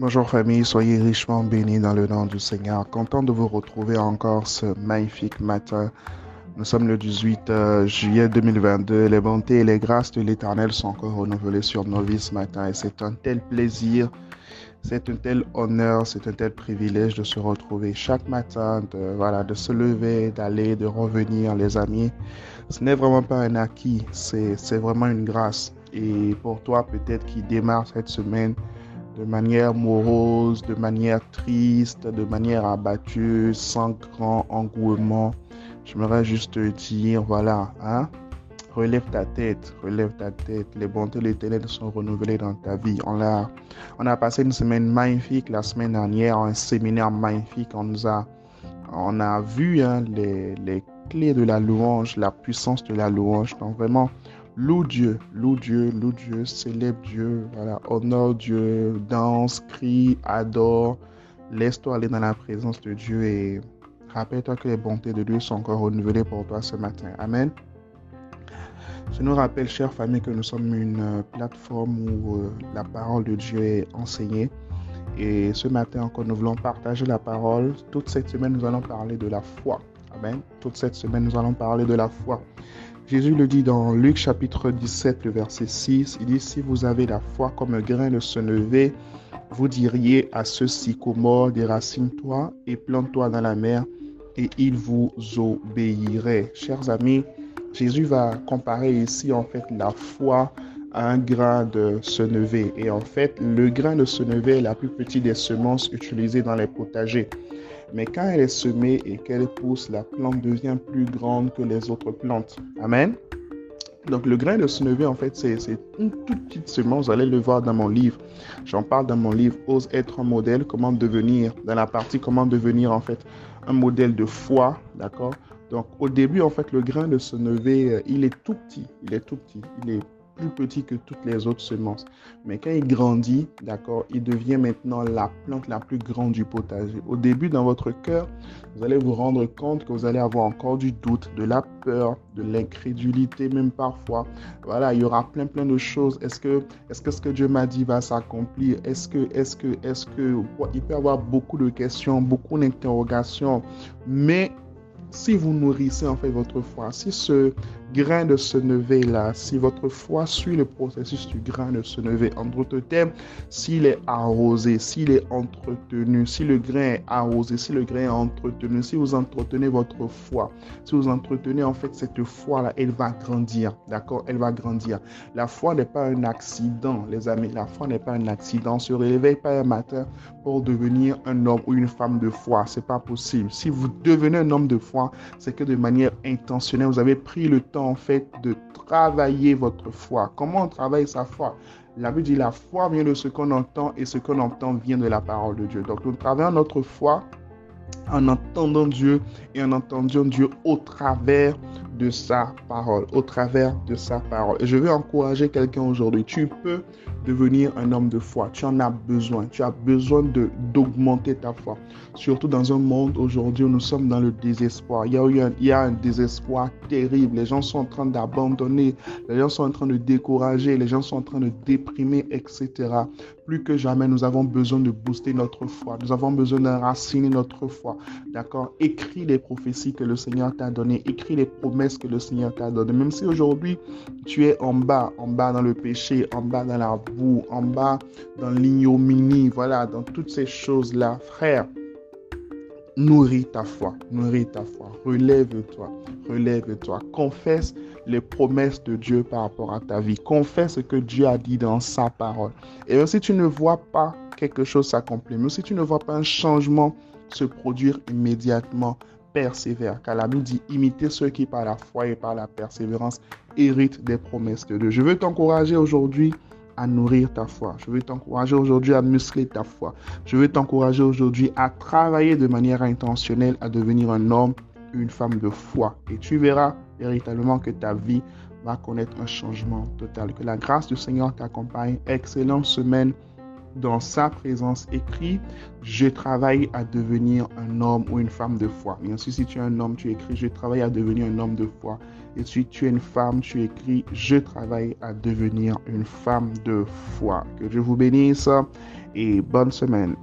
Bonjour famille, soyez richement bénis dans le nom du Seigneur. Content de vous retrouver encore ce magnifique matin. Nous sommes le 18 euh, juillet 2022. Les bontés et les grâces de l'Éternel sont encore renouvelées sur nos vies ce matin et c'est un tel plaisir, c'est un tel honneur, c'est un tel privilège de se retrouver chaque matin, de, voilà, de se lever, d'aller, de revenir, les amis. Ce n'est vraiment pas un acquis, c'est vraiment une grâce. Et pour toi peut-être qui démarre cette semaine, de manière morose, de manière triste, de manière abattue, sans grand engouement. J'aimerais juste te dire, voilà, hein, relève ta tête, relève ta tête. Les bontés de l'éternel sont renouvelées dans ta vie. On a, on a passé une semaine magnifique la semaine dernière, un séminaire magnifique. On nous a, on a vu hein, les, les clés de la louange, la puissance de la louange. Donc vraiment, Loue Dieu, loue Dieu, loue Dieu, célèbre Dieu, voilà, honore Dieu, danse, crie, adore. Laisse-toi aller dans la présence de Dieu et rappelle-toi que les bontés de Dieu sont encore renouvelées pour toi ce matin. Amen. Je nous rappelle, chère famille, que nous sommes une plateforme où euh, la parole de Dieu est enseignée. Et ce matin encore, nous voulons partager la parole. Toute cette semaine, nous allons parler de la foi. Amen. Toute cette semaine, nous allons parler de la foi. Jésus le dit dans Luc chapitre 17, le verset 6, il dit, si vous avez la foi comme un grain de senevé, vous diriez à ce sycomore, déracine-toi et plante-toi dans la mer, et il vous obéirait. Chers amis, Jésus va comparer ici en fait la foi un grain de senevé. Et en fait, le grain de senevé est la plus petite des semences utilisées dans les potagers. Mais quand elle est semée et qu'elle pousse, la plante devient plus grande que les autres plantes. Amen. Donc le grain de senevé, en fait, c'est une toute petite semence. Vous allez le voir dans mon livre. J'en parle dans mon livre Ose être un modèle, comment devenir, dans la partie comment devenir, en fait, un modèle de foi. D'accord? Donc au début, en fait, le grain de senevé, euh, il est tout petit. Il est tout petit. Il est plus petit que toutes les autres semences. Mais quand il grandit, d'accord, il devient maintenant la plante la plus grande du potager. Au début, dans votre cœur, vous allez vous rendre compte que vous allez avoir encore du doute, de la peur, de l'incrédulité, même parfois. Voilà, il y aura plein, plein de choses. Est-ce que, est-ce que ce que Dieu m'a dit va s'accomplir? Est-ce que, est-ce que, est-ce que, il peut y avoir beaucoup de questions, beaucoup d'interrogations, mais si vous nourrissez en fait votre foi, si ce grain de senevé là, si votre foi suit le processus du grain de senevé, en d'autres termes, s'il est arrosé, s'il est entretenu, si le grain est arrosé, si le grain est entretenu, si vous entretenez votre foi, si vous entretenez en fait cette foi là, elle va grandir, d'accord? Elle va grandir. La foi n'est pas un accident, les amis. La foi n'est pas un accident. Se réveille pas un matin pour devenir un homme ou une femme de foi. C'est pas possible. Si vous devenez un homme de foi c'est que de manière intentionnelle, vous avez pris le temps en fait de travailler votre foi. Comment on travaille sa foi? La Bible dit la foi vient de ce qu'on entend et ce qu'on entend vient de la parole de Dieu. Donc nous travaillons notre foi en entendant Dieu et en entendant Dieu au travers de sa parole, au travers de sa parole. Et je veux encourager quelqu'un aujourd'hui. Tu peux devenir un homme de foi. Tu en as besoin. Tu as besoin de d'augmenter ta foi. Surtout dans un monde aujourd'hui où nous sommes dans le désespoir. Il y, a un, il y a un désespoir terrible. Les gens sont en train d'abandonner. Les gens sont en train de décourager. Les gens sont en train de déprimer, etc. Plus que jamais, nous avons besoin de booster notre foi. Nous avons besoin d'enraciner notre foi. D'accord? Écris les prophéties que le Seigneur t'a données. Écris les promesses que le Seigneur t'a donné. Même si aujourd'hui tu es en bas, en bas dans le péché, en bas dans la en bas dans l'ignominie, voilà, dans toutes ces choses-là, frère, nourris ta foi, nourris ta foi, relève-toi, relève-toi, confesse les promesses de Dieu par rapport à ta vie, confesse ce que Dieu a dit dans sa parole. Et même si tu ne vois pas quelque chose s'accomplir, même si tu ne vois pas un changement se produire immédiatement, persévère. Car la Bible dit imiter ceux qui par la foi et par la persévérance héritent des promesses de Dieu. Je veux t'encourager aujourd'hui à nourrir ta foi. Je veux t'encourager aujourd'hui à muscler ta foi. Je veux t'encourager aujourd'hui à travailler de manière intentionnelle à devenir un homme, une femme de foi. Et tu verras véritablement que ta vie va connaître un changement total. Que la grâce du Seigneur t'accompagne. Excellente semaine dans sa présence écrit Je travaille à devenir un homme ou une femme de foi. Bien sûr, si tu es un homme, tu écris Je travaille à devenir un homme de foi. Et si tu es une femme, tu écris Je travaille à devenir une femme de foi. Que Dieu vous bénisse et bonne semaine.